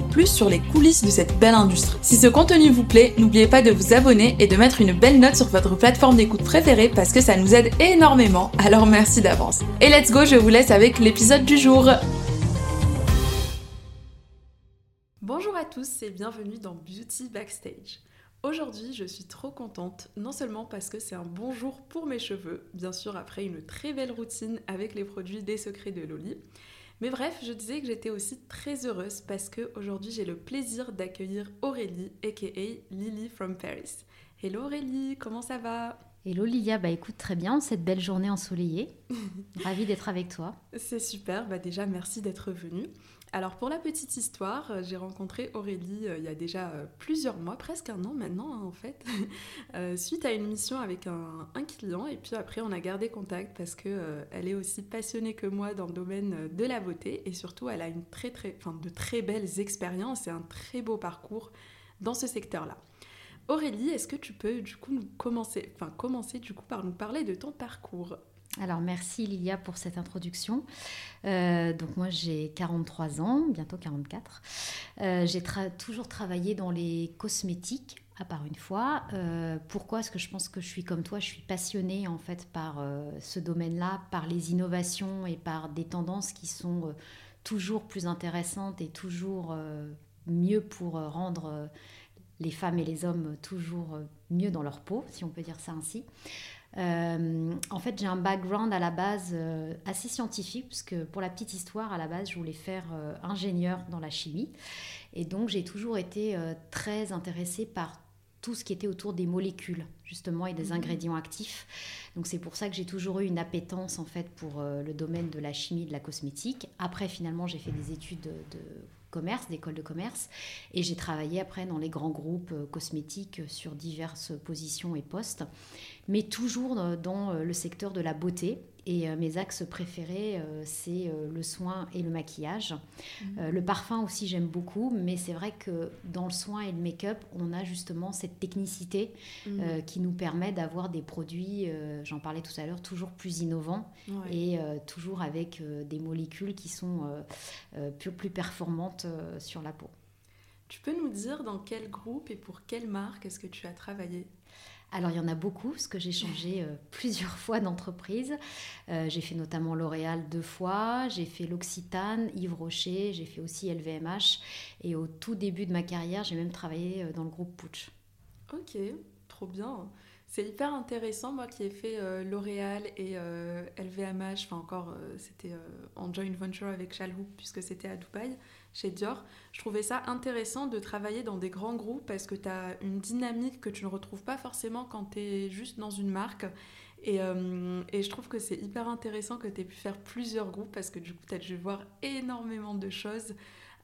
plus sur les coulisses de cette belle industrie. Si ce contenu vous plaît, n'oubliez pas de vous abonner et de mettre une belle note sur votre plateforme d'écoute préférée parce que ça nous aide énormément, alors merci d'avance. Et let's go, je vous laisse avec l'épisode du jour. Bonjour à tous et bienvenue dans Beauty Backstage. Aujourd'hui, je suis trop contente, non seulement parce que c'est un bon jour pour mes cheveux, bien sûr après une très belle routine avec les produits des secrets de Loli, mais bref, je disais que j'étais aussi très heureuse parce que aujourd'hui j'ai le plaisir d'accueillir Aurélie, aka Lily from Paris. Hello Aurélie, comment ça va? Hello Lilia, bah écoute très bien, cette belle journée ensoleillée. Ravie d'être avec toi. C'est super, bah déjà merci d'être venue. Alors pour la petite histoire, euh, j'ai rencontré Aurélie euh, il y a déjà euh, plusieurs mois, presque un an maintenant hein, en fait, suite à une mission avec un, client. Et puis après on a gardé contact parce que elle est aussi passionnée que moi dans le domaine de la beauté. Et surtout elle a une très très, enfin, de très belles expériences et un très beau parcours dans ce secteur-là. Aurélie, est-ce que tu peux du coup nous commencer, enfin commencer du coup par nous parler de ton parcours? Alors merci Lilia pour cette introduction. Euh, donc moi j'ai 43 ans, bientôt 44. Euh, j'ai toujours travaillé dans les cosmétiques, à part une fois. Euh, pourquoi Est-ce que je pense que je suis comme toi? Je suis passionnée en fait par ce domaine-là, par les innovations et par des tendances qui sont toujours plus intéressantes et toujours mieux pour rendre les femmes et les hommes toujours mieux dans leur peau, si on peut dire ça ainsi. Euh, en fait, j'ai un background à la base euh, assez scientifique, parce que pour la petite histoire, à la base, je voulais faire euh, ingénieur dans la chimie. Et donc, j'ai toujours été très intéressée par tout ce qui était autour des molécules, justement, et des mhm. ingrédients actifs. Donc, c'est pour ça que j'ai toujours eu une appétence, en fait, pour le domaine de la chimie, de la cosmétique. Après, finalement, j'ai fait des études de commerce, d'école de commerce. Et j'ai travaillé après dans les grands groupes cosmétiques sur diverses positions et postes mais toujours dans le secteur de la beauté. Et euh, mes axes préférés, euh, c'est euh, le soin et le maquillage. Mhm. le parfum aussi, j'aime beaucoup, mais c'est vrai que dans le soin et le make-up, on a justement cette technicité mhm. qui nous permet d'avoir des produits, j'en parlais tout à l'heure, toujours plus innovants et toujours avec des molécules qui sont plus performantes sur la peau. Tu peux nous dire dans quel groupe et pour quelle marque est-ce que tu as travaillé? Alors il y en a beaucoup, parce que j'ai changé euh, plusieurs fois d'entreprise. Euh, j'ai fait notamment L'Oréal deux fois, j'ai fait l'Occitane, Yves Rocher, j'ai fait aussi LVMH. Et au tout début de ma carrière, j'ai même travaillé euh, dans le groupe Puch. Ok, trop bien. C'est hyper intéressant, moi qui ai fait L'Oréal et LVMH, enfin encore, c'était en joint venture avec Chalhoub, puisque c'était à Dubaï chez Dior, je trouvais ça intéressant de travailler dans des grands groupes parce que tu as une dynamique que tu ne retrouves pas forcément quand tu es juste dans une marque. Et, euh, et je trouve que c'est hyper intéressant que tu aies pu faire plusieurs groupes parce que du coup, tu as dû voir énormément de choses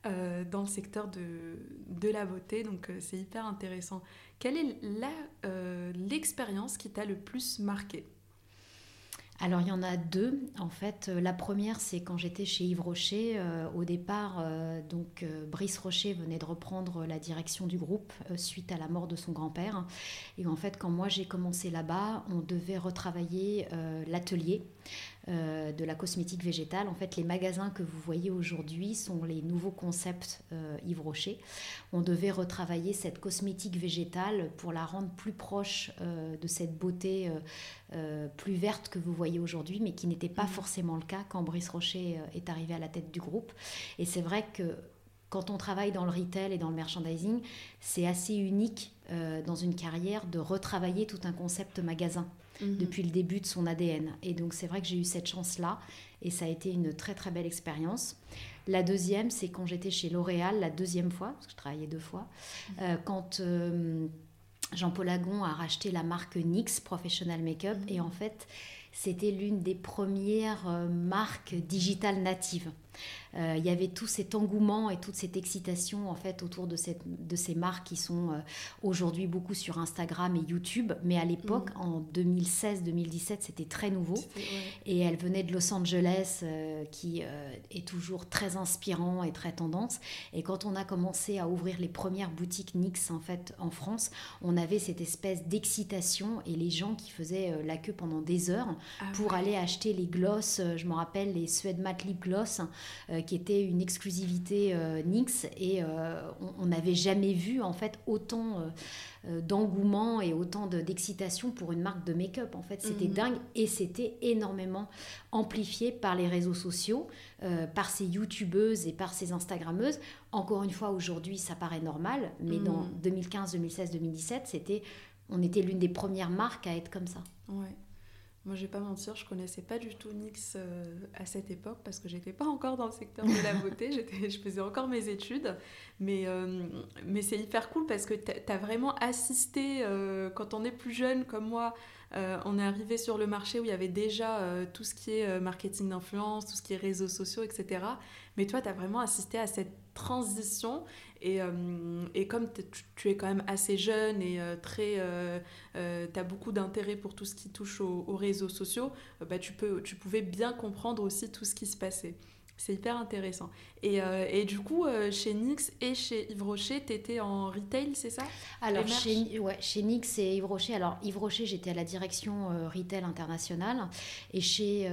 euh, dans le secteur de, de la beauté. Donc, euh, c'est hyper intéressant. Quelle est l'expérience qui t'a le plus marqué? Alors il y en a deux. En fait, euh, la première, c'est quand j'étais chez Yves Rocher. Euh, au départ, euh, donc Brice Rocher venait de reprendre la direction du groupe suite à la mort de son grand-père. Et en fait, quand moi j'ai commencé là-bas, on devait retravailler l'atelier. Euh, de la cosmétique végétale. En fait, les magasins que vous voyez aujourd'hui sont les nouveaux concepts euh, Yves Rocher. On devait retravailler cette cosmétique végétale pour la rendre plus proche euh, de cette beauté plus verte que vous voyez aujourd'hui, mais qui n'était pas mmh. forcément le cas quand Brice Rocher est arrivé à la tête du groupe. Et c'est vrai que quand on travaille dans le retail et dans le merchandising, c'est assez unique dans une carrière de retravailler tout un concept magasin. Mhm. depuis le début de son ADN. Et donc c'est vrai que j'ai eu cette chance-là et ça a été une très très belle expérience. La deuxième, c'est quand j'étais chez L'Oréal, la deuxième fois, parce que je travaillais deux fois, mhm. euh, quand... Euh, Jean-Paul Agon a racheté la marque NYX Professional Makeup et en fait c'était l'une des premières marques digitales natives. Euh, il y avait tout cet engouement et toute cette excitation en fait autour de, cette, de ces marques qui sont euh, aujourd'hui beaucoup sur Instagram et YouTube. Mais à l'époque, mm. en 2016-2017, c'était très nouveau. Et elle venait de Los Angeles, euh, qui est toujours très inspirant et très tendance. Et quand on a commencé à ouvrir les premières boutiques NYX en fait en France, on avait cette espèce d'excitation et les gens qui faisaient la queue pendant des heures ah pour aller acheter les glosses. Je me rappelle les Suede Matte Lip Gloss qui était une exclusivité euh, NYX et euh, on n'avait jamais vu en fait autant euh, d'engouement et autant d'excitation pour une marque de make-up. En fait, c'était mhm. dingue et c'était énormément amplifié par les réseaux sociaux, par ces youtubeuses et par ces instagrammeuses. Encore une fois, aujourd'hui, ça paraît normal, mais dans 2015, 2016, 2017, c'était, on était l'une des premières marques à être comme ça. Ouais. Moi, je vais pas mentir, je connaissais pas du tout NYX euh, à cette époque parce que j'étais pas encore dans le secteur de la beauté, je faisais encore mes études. Mais, euh, mais c'est hyper cool parce que tu as vraiment assisté, euh, quand on est plus jeune comme moi, on est arrivé sur le marché où il y avait déjà tout ce qui est marketing d'influence, tout ce qui est réseaux sociaux, etc. Mais toi, tu as vraiment assisté à cette transition et, euh, comme tu es quand même assez jeune et euh, très, euh, tu as beaucoup d'intérêt pour tout ce qui touche aux, aux réseaux sociaux, bah, tu, peux, tu pouvais bien comprendre aussi tout ce qui se passait. C'est hyper intéressant. Et, euh, et, du coup, euh, chez NYX et chez Yves Rocher, tu étais en retail, c'est ça? Alors, chez, ouais, chez NYX et Yves Rocher, alors Yves Rocher, j'étais à la direction euh, retail international. Et chez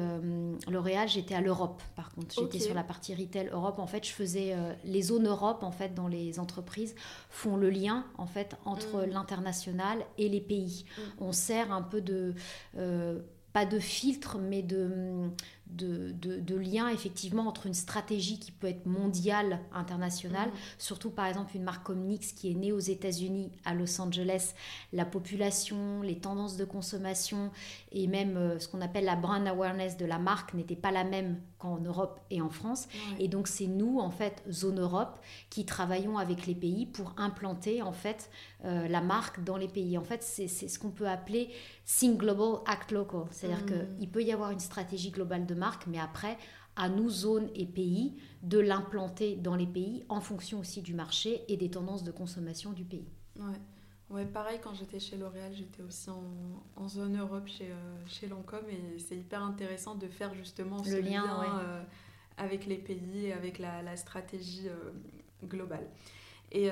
L'Oréal, j'étais à l'Europe, par contre. J'étais sur la partie retail Europe. En fait, je faisais les zones Europe, en fait, dans les entreprises, font le lien, en fait, entre mm. l'international et les pays. Mm. On sert un peu de pas de filtre, mais de, de, de, lien effectivement entre une stratégie qui peut être mondiale, internationale, mm. surtout par exemple une marque comme NYX qui est née aux États-Unis, à Los Angeles, la population, les tendances de consommation et même euh, ce qu'on appelle la brand awareness de la marque n'était pas la même qu'en Europe et en France. Et donc c'est nous en fait zone Europe qui travaillons avec les pays pour implanter en fait euh, la marque dans les pays. En fait c'est ce qu'on peut appeler Think Global Act Local, c'est-à-dire mm. qu'il peut y avoir une stratégie globale de marque, mais après, à nous, zones et pays, de l'implanter dans les pays en fonction aussi du marché et des tendances de consommation du pays. Ouais. Ouais, pareil, quand j'étais chez L'Oréal, j'étais aussi en, en, zone Europe chez, euh, chez Lancôme et c'est hyper intéressant de faire justement ce lien, euh, avec les pays et avec la, la stratégie euh, globale. Et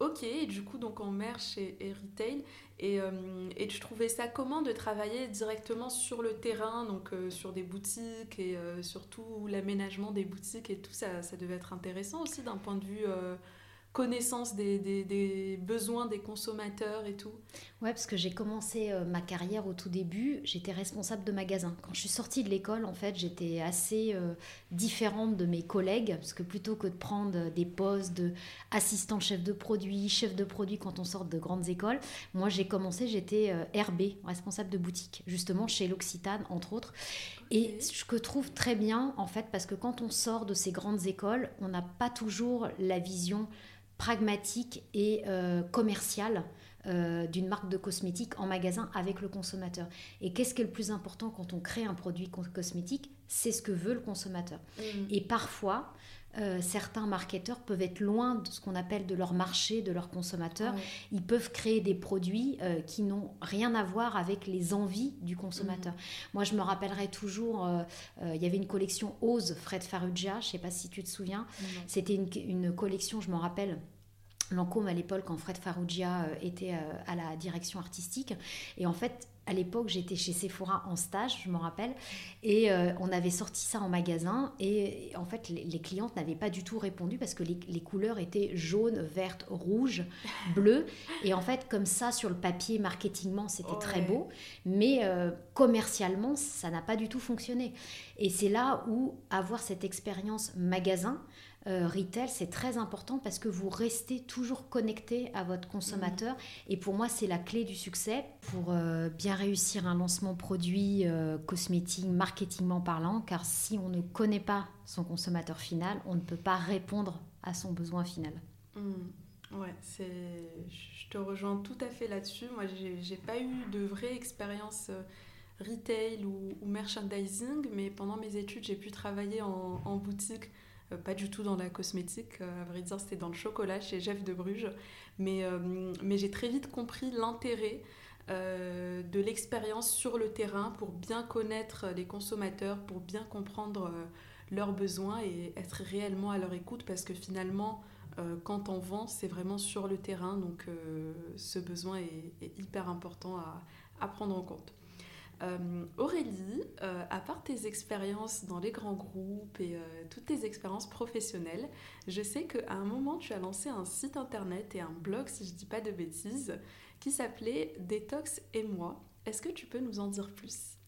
ok, et du coup, donc en merch et, et retail, et, euh, et, tu trouvais ça comment de travailler directement sur le terrain, donc euh, sur des boutiques et euh, surtout l'aménagement des boutiques et tout ça, ça devait être intéressant aussi d'un point de vue connaissance des, des, des, besoins des consommateurs et tout Ouais, parce que j'ai commencé euh, ma carrière au tout début, j'étais responsable de magasin. Quand je suis sortie de l'école, en fait, j'étais assez euh, différente de mes collègues, parce que plutôt que de prendre des postes de assistant chef de produit, chef de produit quand on sort de grandes écoles, moi j'ai commencé, j'étais euh, RB, responsable de boutique, justement chez l'Occitane, entre autres. Et ce que je trouve très bien, en fait, parce que quand on sort de ces grandes écoles, on n'a pas toujours la vision pragmatique et euh, commerciale euh, d'une marque de cosmétiques en magasin avec le consommateur. Et qu'est-ce qui est le plus important quand on crée un produit cosmétique? C'est ce que veut le consommateur. Mmh. Et parfois, euh, certains marketeurs peuvent être loin de ce qu'on appelle de leur marché, de leurs consommateurs. Ils peuvent créer des produits qui n'ont rien à voir avec les envies du consommateur. Mmh. Moi, je me rappellerai toujours, il y avait une collection Ose Fred Farrugia, je ne sais pas si tu te souviens. C'était une, une, collection, je m'en rappelle, Lancôme à l'époque quand Fred Farrugia euh, était euh, à la direction artistique. Et en fait, à l'époque, j'étais chez Sephora en stage, je me rappelle, et euh, on avait sorti ça en magasin. Et en fait, les, clientes n'avaient pas du tout répondu parce que les, couleurs étaient jaune, verte, rouge, bleu. Et en fait, comme ça, sur le papier, marketingement, c'était très beau, mais commercialement, ça n'a pas du tout fonctionné. Et c'est là où avoir cette expérience magasin, euh, retail, c'est très important parce que vous restez toujours connecté à votre consommateur. Et pour moi, c'est la clé du succès pour euh, bien réussir un lancement produit euh, cosmétique, marketingment parlant. Car si on ne connaît pas son consommateur final, on ne peut pas répondre à son besoin final. Mmh. Ouais, c'est, je te rejoins tout à fait là-dessus. Moi, j'ai pas eu de vraie expérience retail ou, merchandising, mais pendant mes études, j'ai pu travailler en, en boutique, pas du tout dans la cosmétique, euh, à vrai dire, c'était dans le chocolat chez Jeff de Bruges, mais, mais j'ai très vite compris l'intérêt de l'expérience sur le terrain pour bien connaître les consommateurs, pour bien comprendre leurs besoins et être réellement à leur écoute, parce que finalement, euh, quand on vend, c'est vraiment sur le terrain, donc euh, ce besoin est, hyper important à, prendre en compte. Euh, Aurélie, à part tes expériences dans les grands groupes et toutes tes expériences professionnelles, je sais qu'à un moment tu as lancé un site internet et un blog, si je ne dis pas de bêtises, qui s'appelait Détox et moi. Est-ce que tu peux nous en dire plus?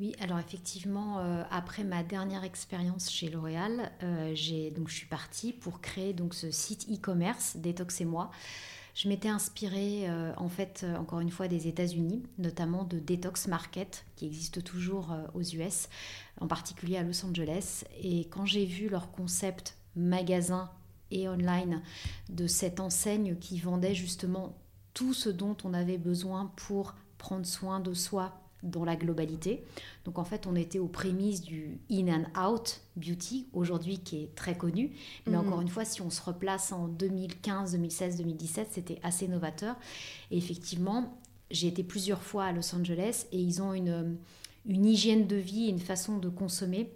Oui, alors effectivement, euh, après ma dernière expérience chez L'Oréal, euh, donc je suis partie pour créer donc ce site e-commerce Détox et moi. Je m'étais inspirée euh, en fait encore une fois des États-Unis, notamment de Detox Market qui existe toujours aux US, en particulier à Los Angeles. Et quand j'ai vu leur concept magasin et online de cette enseigne qui vendait justement tout ce dont on avait besoin pour prendre soin de soi dans la globalité. Donc en fait, on était aux prémices du in and out beauty, aujourd'hui qui est très connu. Mais mhm. encore une fois, si on se replace en 2015, 2016, 2017, c'était assez novateur. Et effectivement, j'ai été plusieurs fois à Los Angeles et ils ont une, une hygiène de vie, une façon de consommer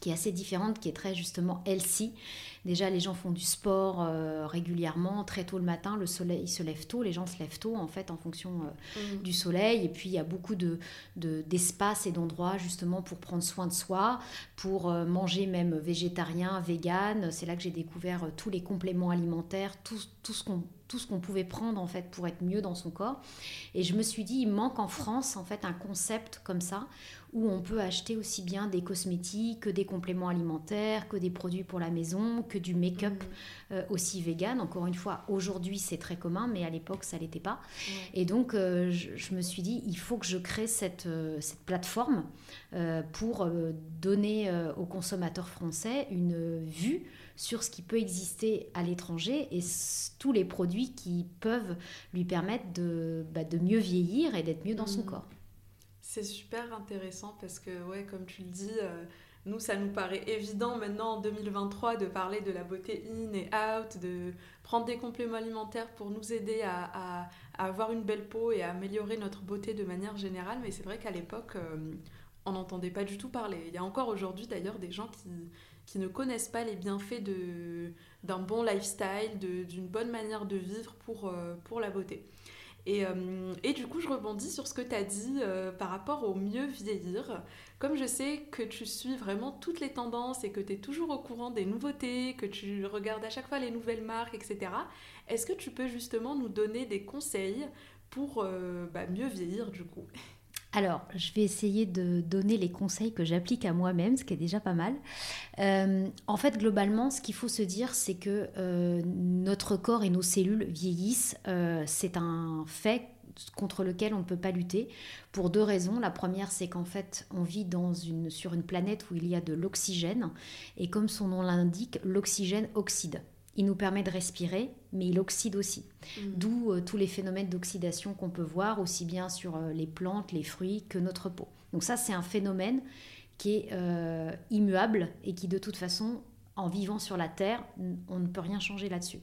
qui est assez différente, qui est très justement healthy. Déjà, les gens font du sport euh, régulièrement, très tôt le matin, le soleil se lève tôt, les gens se lèvent tôt en fait en fonction euh, mm. du soleil. Et puis il y a beaucoup de, d'espaces et d'endroits justement pour prendre soin de soi, pour euh, manger même végétarien, vegan. C'est là que j'ai découvert tous les compléments alimentaires, tout, tout ce qu'on tout ce qu'on pouvait prendre en fait pour être mieux dans son corps. Et je me suis dit, il manque en France en fait un concept comme ça où on peut acheter aussi bien des cosmétiques que des compléments alimentaires, que des produits pour la maison, que du make-up mmh. euh, aussi vegan. Encore une fois, aujourd'hui c'est très commun, mais à l'époque ça l'était pas. Et donc euh, je, me suis dit, il faut que je crée cette, euh, cette plateforme pour donner aux consommateurs français une vue sur ce qui peut exister à l'étranger et tous les produits qui peuvent lui permettre de, bah, de mieux vieillir et d'être mieux dans son mmh. corps. C'est super intéressant parce que, ouais, comme tu le dis, euh, nous, ça nous paraît évident maintenant en 2023 de parler de la beauté in et out, de prendre des compléments alimentaires pour nous aider à, avoir une belle peau et à améliorer notre beauté de manière générale. Mais c'est vrai qu'à l'époque, euh, on n'entendait pas du tout parler. Il y a encore aujourd'hui d'ailleurs des gens qui, qui, ne connaissent pas les bienfaits d'un bon lifestyle, d'une bonne manière de vivre pour, euh, pour la beauté. Euh, et, du coup, je rebondis sur ce que tu as dit euh, par rapport au mieux vieillir. Comme je sais que tu suis vraiment toutes les tendances et que tu es toujours au courant des nouveautés, que tu regardes à chaque fois les nouvelles marques, etc., est-ce que tu peux justement nous donner des conseils pour bah, mieux vieillir du coup? Alors, je vais essayer de donner les conseils que j'applique à moi-même, ce qui est déjà pas mal. Euh, en fait, globalement, ce qu'il faut se dire, c'est que euh, notre corps et nos cellules vieillissent. Euh, c'est un fait contre lequel on ne peut pas lutter pour deux raisons. La première, c'est qu'en fait, on vit sur une planète où il y a de l'oxygène. Et comme son nom l'indique, l'oxygène oxyde. Il nous permet de respirer, mais il oxyde aussi. Mm. D'où euh, tous les phénomènes d'oxydation qu'on peut voir, aussi bien sur euh, les plantes, les fruits que notre peau. Donc ça, c'est un phénomène qui est euh, immuable et qui, de toute façon, en vivant sur la Terre, on ne peut rien changer là-dessus.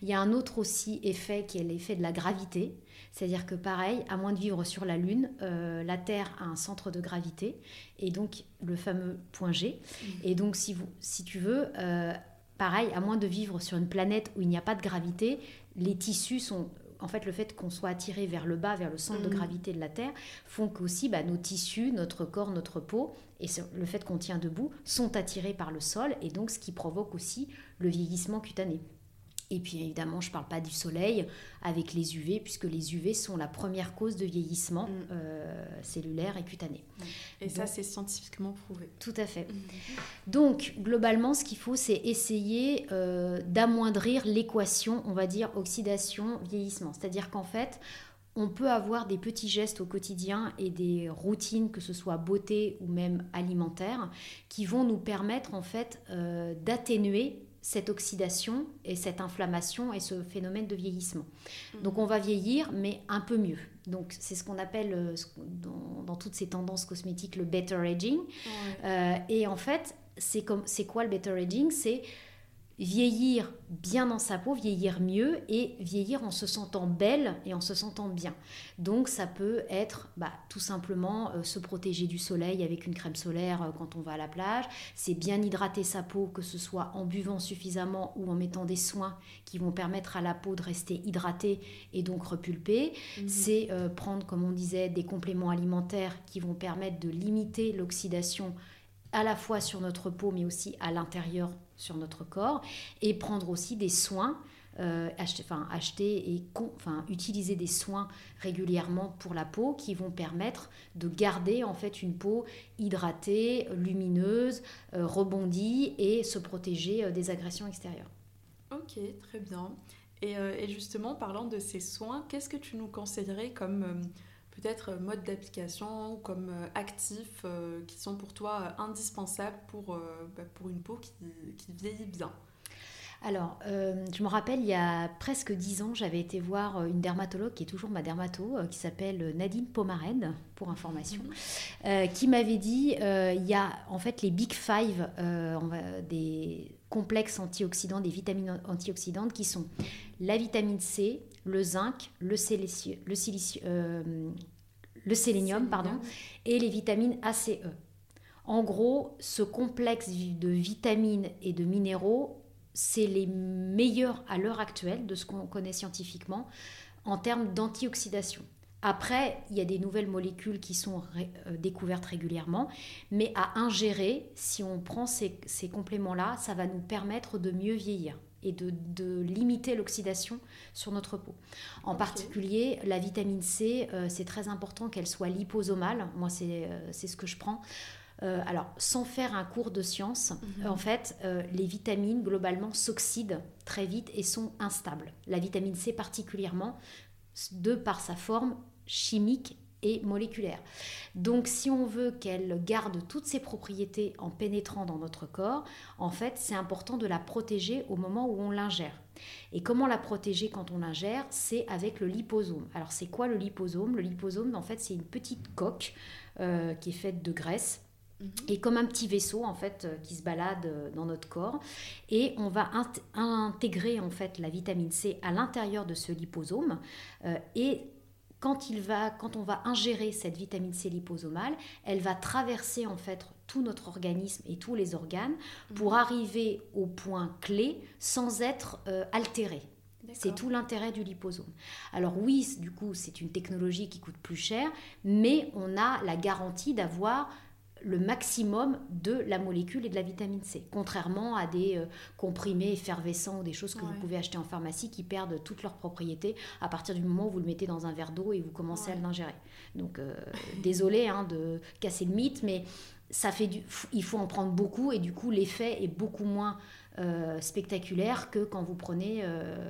Il y a un autre aussi effet qui est l'effet de la gravité. C'est-à-dire que pareil, à moins de vivre sur la Lune, la Terre a un centre de gravité, et donc le fameux point G. Mm. Et donc si, vous, si tu veux, pareil, à moins de vivre sur une planète où il n'y a pas de gravité, les tissus sont en fait, le fait qu'on soit attiré vers le bas, vers le centre de mm. gravité de la Terre, font qu'aussi bah, nos tissus, notre corps, notre peau, et le fait qu'on tient debout, sont attirés par le sol, et donc ce qui provoque aussi le vieillissement cutané. Et puis évidemment, je ne parle pas du soleil avec les UV, puisque les UV sont la première cause de vieillissement mm. euh, cellulaire et cutané. Et ça, c'est scientifiquement prouvé. Tout à fait. Mm. Donc, globalement, ce qu'il faut, c'est essayer euh, d'amoindrir l'équation, on va dire, oxydation-vieillissement. C'est-à-dire qu'en fait, on peut avoir des petits gestes au quotidien et des routines, que ce soit beauté ou même alimentaire, qui vont nous permettre en fait euh, d'atténuer cette oxydation et cette inflammation et ce phénomène de vieillissement. Mhm. Donc on va vieillir, mais un peu mieux. Donc c'est ce qu'on appelle euh, dans, toutes ces tendances cosmétiques le better aging. Euh, et en fait, c'est quoi le better aging? C'est vieillir bien dans sa peau, vieillir mieux et vieillir en se sentant belle et en se sentant bien. Donc ça peut être bah, tout simplement euh, se protéger du soleil avec une crème solaire euh, quand on va à la plage, c'est bien hydrater sa peau, que ce soit en buvant suffisamment ou en mettant des soins qui vont permettre à la peau de rester hydratée et donc repulpée. Mhm. C'est euh, prendre, comme on disait, des compléments alimentaires qui vont permettre de limiter l'oxydation à la fois sur notre peau mais aussi à l'intérieur sur notre corps et prendre aussi des soins euh, acheter, enfin, acheter et enfin, utiliser des soins régulièrement pour la peau qui vont permettre de garder en fait une peau hydratée, lumineuse, euh, rebondie et se protéger euh, des agressions extérieures. Ok, très bien. Et, et, justement, parlant de ces soins, qu'est-ce que tu nous conseillerais comme peut-être euh, mode d'application ou comme euh, actifs euh, qui sont pour toi indispensables pour, bah, pour une peau qui, qui vieillit bien alors, je me rappelle, il y a presque dix ans, j'avais été voir une dermatologue qui est toujours ma dermato, qui s'appelle Nadine Pomared, pour information, mhm. qui m'avait dit il y a en fait les Big Five des complexes antioxydants, des vitamines antioxydantes qui sont la vitamine C, le zinc, le, le, euh, le sélénium pardon, et les vitamines ACE. En gros, ce complexe de vitamines et de minéraux, c'est les meilleurs à l'heure actuelle de ce qu'on connaît scientifiquement en termes d'antioxydation. Après, il y a des nouvelles molécules qui sont euh, découvertes régulièrement, mais à ingérer, si on prend ces compléments-là, ça va nous permettre de mieux vieillir et de, limiter l'oxydation sur notre peau. En particulier, la vitamine C, euh, c'est très important qu'elle soit liposomale. Moi, c'est euh, ce que je prends. Euh, alors, sans faire un cours de science, mhm. en fait, les vitamines, globalement, s'oxydent très vite et sont instables. La vitamine C particulièrement, de par sa forme chimique et moléculaire. Donc si on veut qu'elle garde toutes ses propriétés en pénétrant dans notre corps, en fait c'est important de la protéger au moment où on l'ingère. Et comment la protéger quand on l'ingère? C'est avec le liposome. Alors c'est quoi le liposome? Le liposome en fait c'est une petite coque euh, qui est faite de graisse mhm. et comme un petit vaisseau en fait euh, qui se balade euh, dans notre corps et on va intégrer en fait la vitamine C à l'intérieur de ce liposome et quand, il va, quand on va ingérer cette vitamine C liposomale, elle va traverser en fait tout notre organisme et tous les organes pour mhm. arriver au point clé sans être euh, altérée. C'est tout l'intérêt du liposome. Alors oui, du coup, c'est une technologie qui coûte plus cher, mais on a la garantie d'avoir le maximum de la molécule et de la vitamine C, contrairement à des euh, comprimés effervescents ou des choses que vous pouvez acheter en pharmacie qui perdent toutes leurs propriétés à partir du moment où vous le mettez dans un verre d'eau et vous commencez à l'ingérer. Donc euh, désolé hein, de casser le mythe, mais ça fait du, il faut en prendre beaucoup et du coup l'effet est beaucoup moins euh, spectaculaire que quand vous prenez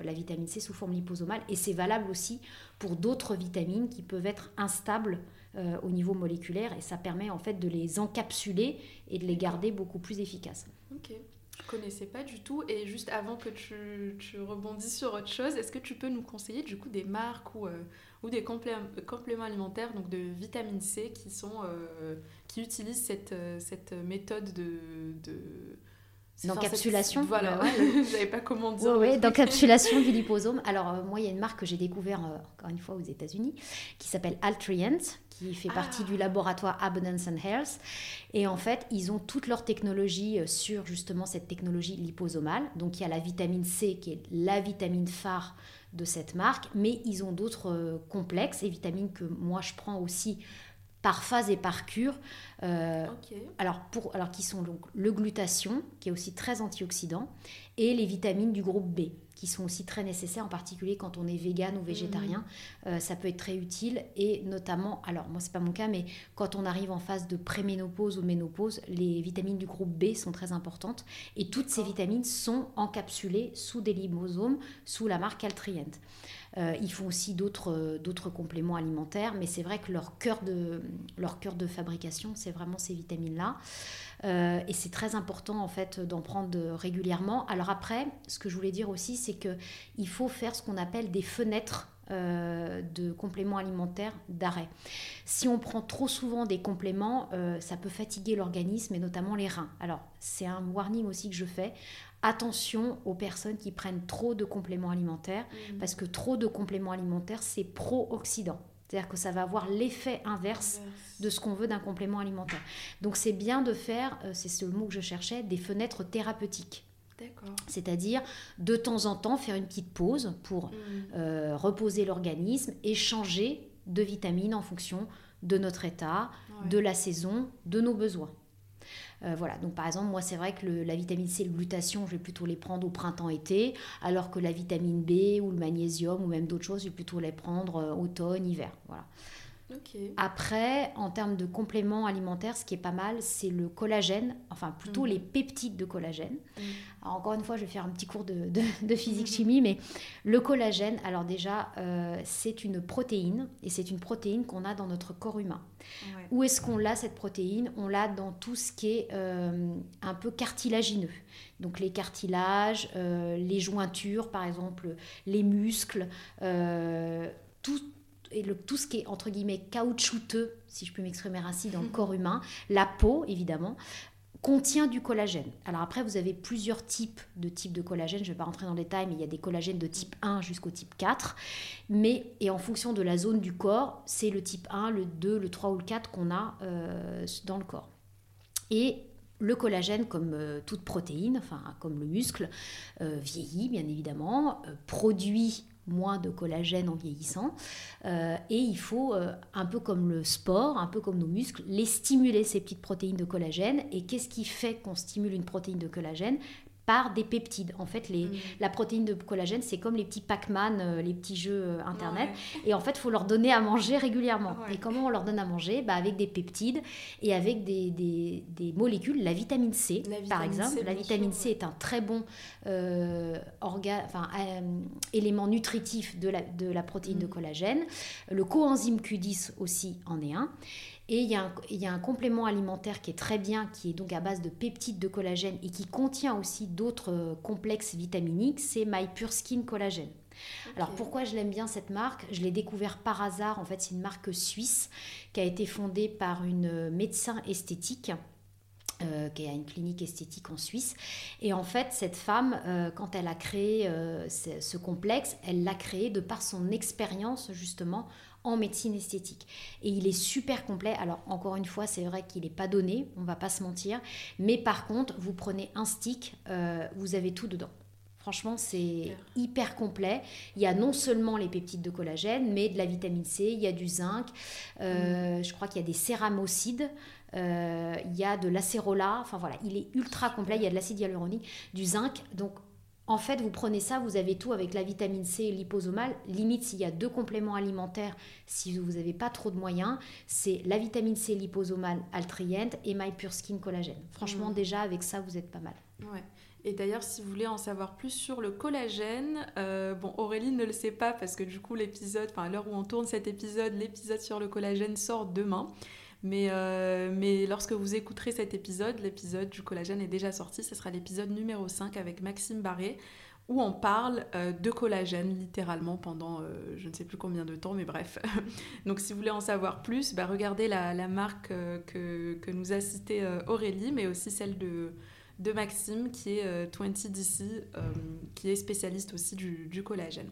la vitamine C sous forme liposomale et c'est valable aussi pour d'autres vitamines qui peuvent être instables euh, au niveau moléculaire et ça permet en fait de les encapsuler et de les garder beaucoup plus efficaces. Ok. Je connaissais pas du tout et juste avant que tu, tu rebondisses sur autre chose, est-ce que tu peux nous conseiller du coup des marques ou, euh, ou des compléments alimentaires donc de vitamine C qui sont euh, qui utilisent cette, cette méthode de, de D'encapsulation Voilà, je savais pas comment dire. Oui, d'encapsulation du liposome. Alors, moi, il y a une marque que j'ai découvert, encore une fois, aux États-Unis, qui s'appelle Altrient, qui fait partie du ah. laboratoire Abundance and Health. Et en fait, ils ont toute leur technologie euh, sur justement cette technologie liposomale. Donc il y a la vitamine C qui est la vitamine phare de cette marque, mais ils ont d'autres euh, complexes et vitamines que moi je prends aussi par phase et par cure. Euh, alors, pour, alors qui sont donc le glutation, qui est aussi très antioxydant, et les vitamines du groupe B qui sont aussi très nécessaires, en particulier quand on est vegan ou végétarien. Mmh. Euh, ça peut être très utile et notamment, alors moi c'est pas mon cas, mais quand on arrive en phase de préménopause ou ménopause, les vitamines du groupe B sont très importantes et toutes ces vitamines sont encapsulées sous des liposomes sous la marque Altrient. Ils font aussi d'autres compléments alimentaires, mais c'est vrai que leur cœur de, fabrication, c'est vraiment ces vitamines-là. et c'est très important en fait d'en prendre régulièrement. Alors après, ce que je voulais dire aussi, c'est qu'il faut faire ce qu'on appelle des fenêtres euh, de compléments alimentaires d'arrêt. Si on prend trop souvent des compléments, euh, ça peut fatiguer l'organisme et notamment les reins. Alors, c'est un warning aussi que je fais. Attention aux personnes qui prennent trop de compléments alimentaires, mmh. parce que trop de compléments alimentaires, c'est pro-oxydant. C'est-à-dire que ça va avoir l'effet inverse, de ce qu'on veut d'un complément alimentaire. Donc c'est bien de faire, euh, c'est ce mot que je cherchais, des fenêtres thérapeutiques. C'est-à-dire de temps en temps faire une petite pause pour mm. euh, reposer l'organisme et changer de vitamines en fonction de notre état, de la saison, de nos besoins. Euh, voilà, donc par exemple, moi c'est vrai que la vitamine C et le glutathion, je vais plutôt les prendre au printemps-été, alors que la vitamine B ou le magnésium ou même d'autres choses, je vais plutôt les prendre euh, automne-hiver. Voilà. Après, en termes de compléments alimentaires, ce qui est pas mal, c'est le collagène, enfin plutôt mhm. les peptides de collagène. Mhm. encore une fois, je vais faire un petit cours de, physique-chimie, mais le collagène, alors déjà, euh, c'est une protéine, et c'est une protéine qu'on a dans notre corps humain. Où est-ce qu'on l'a, cette protéine? On l'a dans tout ce qui est euh, un peu cartilagineux. Donc les cartilages, euh, les jointures, par exemple, les muscles, tout et le, tout ce qui est entre guillemets caoutchouteux, si je peux m'exprimer ainsi, dans le corps humain, la peau évidemment, contient du collagène. Alors après, vous avez plusieurs types de types de collagène. Je ne vais pas rentrer dans le détail, mais il y a des collagènes de type 1 jusqu'au type 4. Mais, et en fonction de la zone du corps, c'est le type 1, le 2, le 3 ou le 4 qu'on a euh, dans le corps. Et le collagène, comme euh, toute protéine, enfin comme le muscle, euh, vieillit bien évidemment, produit moins de collagène en vieillissant. Euh, et il faut, euh, un peu comme le sport, un peu comme nos muscles, les stimuler, ces petites protéines de collagène. Et qu'est-ce qui fait qu'on stimule une protéine de collagène? Par des peptides. En fait, les, mm. la protéine de collagène, c'est comme les petits Pac-Man, euh, les petits jeux euh, Internet. Et en fait, il faut leur donner à manger régulièrement. Et comment on leur donne à manger? Bah, Avec des peptides et avec des, des, des molécules. La vitamine C, par exemple. la vitamine C est un très bon euh, enfin, élément nutritif de la, de la protéine de mm. collagène. Le coenzyme Q10 aussi en est un. Et il y, a un, complément alimentaire qui est très bien, qui est donc à base de peptides de collagène et qui contient aussi d'autres euh, complexes vitaminiques, c'est My Pure Skin Collagène. Alors pourquoi je l'aime bien cette marque? Je l'ai découvert par hasard, en fait c'est une marque suisse qui a été fondée par une euh, médecin esthétique. Euh, qui a une clinique esthétique en Suisse. Et en fait, cette femme, quand elle a créé ce, complexe, elle l'a créé de par son expérience justement en médecine esthétique. Et il est super complet. Alors encore une fois, c'est vrai qu'il n'est pas donné, on va pas se mentir. Mais par contre, vous prenez un stick, euh, vous avez tout dedans. Franchement, c'est hyper complet. Il y a non seulement les peptides de collagène, mais de la vitamine C, il y a du zinc, euh, mm. je crois qu'il y a des céramocides, euh, il y a de l'acérola, enfin voilà, il est ultra complet, il y a de l'acide hyaluronique, du zinc. Donc en fait, vous prenez ça, vous avez tout avec la vitamine C et liposomale. Limite, s'il y a deux compléments alimentaires, si vous n'avez pas trop de moyens, c'est la vitamine C liposomale altriente et My Pure Skin collagène. Franchement, mmh. déjà, avec ça, vous êtes pas mal. Ouais. Et d'ailleurs, si vous voulez en savoir plus sur le collagène, euh, bon, Aurélie ne le sait pas parce que du coup, l'épisode, enfin, à l'heure où on tourne cet épisode, l'épisode sur le collagène sort demain. Mais, euh, mais lorsque vous écouterez cet épisode, l'épisode du collagène est déjà sorti, ce sera l'épisode numéro 5 avec Maxime Barré, où on parle euh, de collagène littéralement pendant euh, je ne sais plus combien de temps, mais bref. Donc si vous voulez en savoir plus, bah, regardez la, la marque que, que, nous a citée Aurélie, mais aussi celle de, de Maxime qui est 20DC, qui est spécialiste aussi du, du collagène.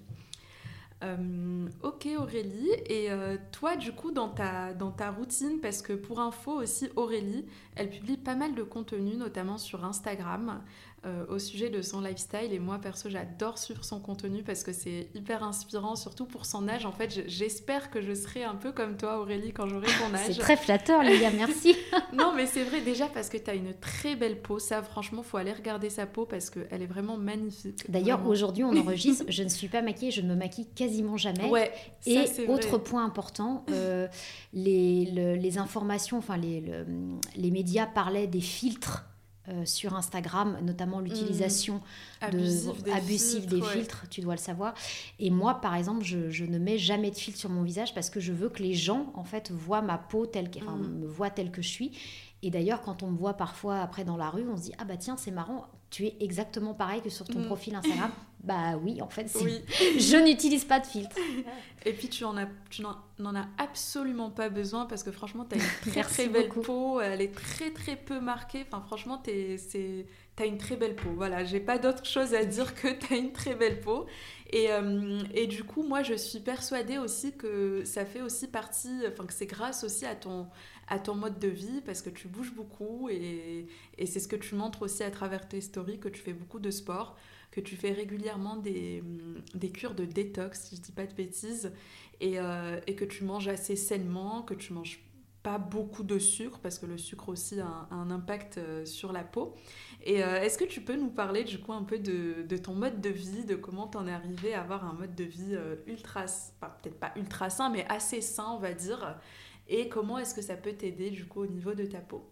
Euh, ok Aurélie, et euh, toi du coup dans ta, dans ta routine, parce que pour info aussi Aurélie, elle publie pas mal de contenu, notamment sur Instagram. Euh, au sujet de son lifestyle. Et moi, perso, j'adore suivre son contenu parce que c'est hyper inspirant, surtout pour son âge. En fait, j'espère que je serai un peu comme toi, Aurélie, quand j'aurai ton âge. c'est très flatteur, Léa, merci. non, mais c'est vrai déjà parce que tu as une très belle peau. Ça, franchement, faut aller regarder sa peau parce qu'elle est vraiment magnifique. D'ailleurs, aujourd'hui, on enregistre. je ne suis pas maquillée, je ne me maquille quasiment jamais. Ouais, Et autre point important, euh, les, les, informations, enfin, les, les médias parlaient des filtres sur Instagram, notamment l'utilisation mmh. abusive des, filtres, tu dois le savoir. Et moi, par exemple, je, ne mets jamais de filtre sur mon visage parce que je veux que les gens, en fait, voient ma peau telle qu'elle, mmh. me voient telle que je suis. Et d'ailleurs, quand on me voit parfois après dans la rue, on se dit Ah bah tiens, c'est marrant, tu es exactement pareil que sur ton mm. profil Instagram. bah oui, en fait, oui. je n'utilise pas de filtre. Et puis tu en as, tu n'en as absolument pas besoin parce que franchement, tu as une très très belle peau, elle est très très peu marquée. Enfin, franchement, tu as une très belle peau. Voilà, j'ai pas d'autre chose à dire que tu as une très belle peau. Et, euh, et, du coup, moi, je suis persuadée aussi que ça fait aussi partie, enfin que c'est grâce aussi à ton, à ton mode de vie parce que tu bouges beaucoup et, et c'est ce que tu montres aussi à travers tes stories, que tu fais beaucoup de sport, que tu fais régulièrement des, des cures de détox, si je dis pas de bêtises, et, euh, et, que tu manges assez sainement, que tu manges pas beaucoup de sucre parce que le sucre aussi a un, impact euh, sur la peau. Et euh, est-ce que tu peux nous parler du coup un peu de, de ton mode de vie, de comment tu en es arrivé à avoir un mode de vie ultra, peut-être pas ultra sain, mais assez sain on va dire, et comment est-ce que ça peut t'aider du coup au niveau de ta peau?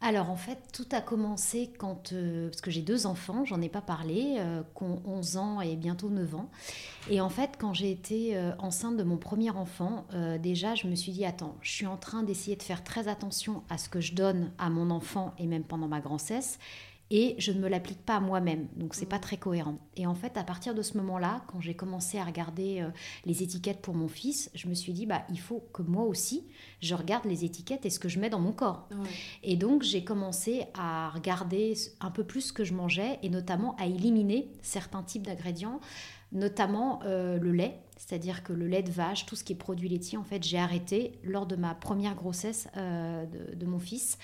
Alors en fait, tout a commencé quand, euh, parce que j'ai deux enfants, j'en ai pas parlé, euh, qui ont 11 ans et bientôt 9 ans. Et en fait, quand j'ai été euh, enceinte de mon premier enfant, déjà, je me suis dit, attends, je suis en train d'essayer de faire très attention à ce que je donne à mon enfant et même pendant ma grossesse et je ne me l'applique pas à moi-même. Donc c'est pas mm. très cohérent. Et en fait, à partir de ce moment-là, quand j'ai commencé à regarder euh, les étiquettes pour mon fils, je me suis dit bah il faut que moi aussi je regarde les étiquettes et ce que je mets dans mon corps. Et donc j'ai commencé à regarder un peu plus ce que je mangeais et notamment à éliminer certains types d'ingrédients, notamment euh, le lait. C'est-à-dire que le lait de vache, tout ce qui est produit laitier, en fait, j'ai arrêté lors de ma première grossesse euh, de, de mon fils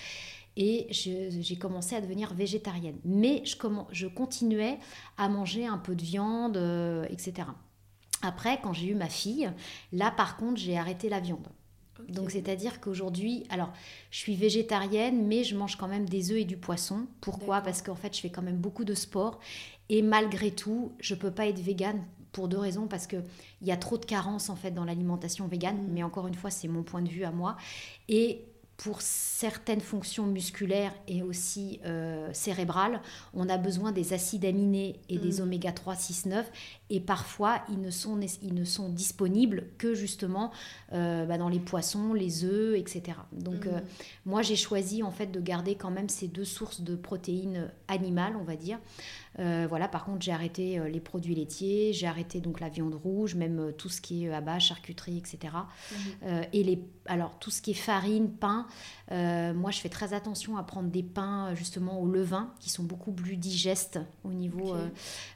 et j'ai commencé à devenir végétarienne. Mais je, je, continuais à manger un peu de viande, euh, etc. Après, quand j'ai eu ma fille, là par contre, j'ai arrêté la viande. Donc c'est-à-dire qu'aujourd'hui, alors je suis végétarienne, mais je mange quand même des œufs et du poisson. Pourquoi? Parce qu'en fait, je fais quand même beaucoup de sport et malgré tout, je peux pas être végane pour deux raisons parce que il y a trop de carences en fait dans l'alimentation végane. Mm. Mais encore une fois, c'est mon point de vue à moi et pour certaines fonctions musculaires et aussi euh, cérébrales, on a besoin des acides aminés et des mm. oméga 3, 6, 9. Et parfois, ils ne sont, ils ne sont disponibles que justement euh, bah, dans les poissons, les œufs, etc. Donc, euh, mm. moi, j'ai choisi en fait de garder quand même ces deux sources de protéines animales, on va dire. Euh, voilà, par contre, j'ai arrêté euh, les produits laitiers, j'ai arrêté donc la viande rouge, même euh, tout ce qui est abat, charcuterie, etc. Mhm. et les, alors tout ce qui est farine, pain, moi je fais très attention à prendre des pains justement au levain qui sont beaucoup plus digestes au niveau,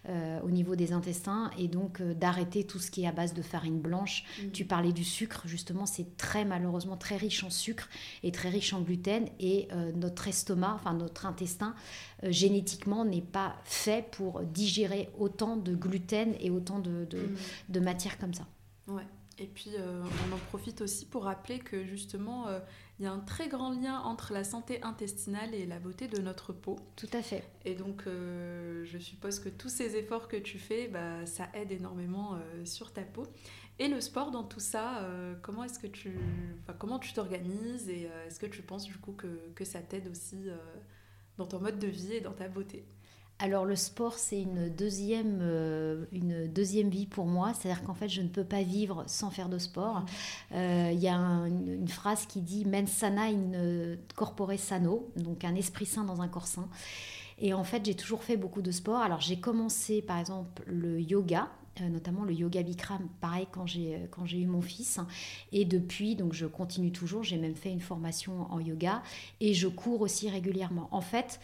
au niveau des intestins et donc d'arrêter tout ce qui est à base de farine blanche. Mhm. Tu parlais du sucre, justement, c'est très malheureusement très riche en sucre et très riche en gluten et notre estomac, enfin notre intestin génétiquement n'est pas fait pour digérer autant de gluten et autant de, de, mm. matières comme ça. Ouais. Et puis, euh, on en profite aussi pour rappeler que justement, euh, il y a un très grand lien entre la santé intestinale et la beauté de notre peau. Tout à fait. Et donc, euh, je suppose que tous ces efforts que tu fais, bah, ça aide énormément sur ta peau. Et le sport dans tout ça, comment est-ce que tu, comment tu t'organises et est-ce que tu penses du coup que, que ça t'aide aussi dans ton mode de vie et dans ta beauté? Alors le sport, c'est une deuxième, euh, une deuxième vie pour moi. C'est-à-dire qu'en fait, je ne peux pas vivre sans faire de sport. Euh, il y a une, phrase qui dit mens sana in corpore sano, donc un esprit sain dans un corps sain. Et en fait, j'ai toujours fait beaucoup de sport. Alors j'ai commencé par exemple le yoga, euh, notamment le yoga Bikram, pareil quand j'ai quand j'ai eu mon fils. Et depuis, donc je continue toujours. J'ai même fait une formation en yoga et je cours aussi régulièrement. En fait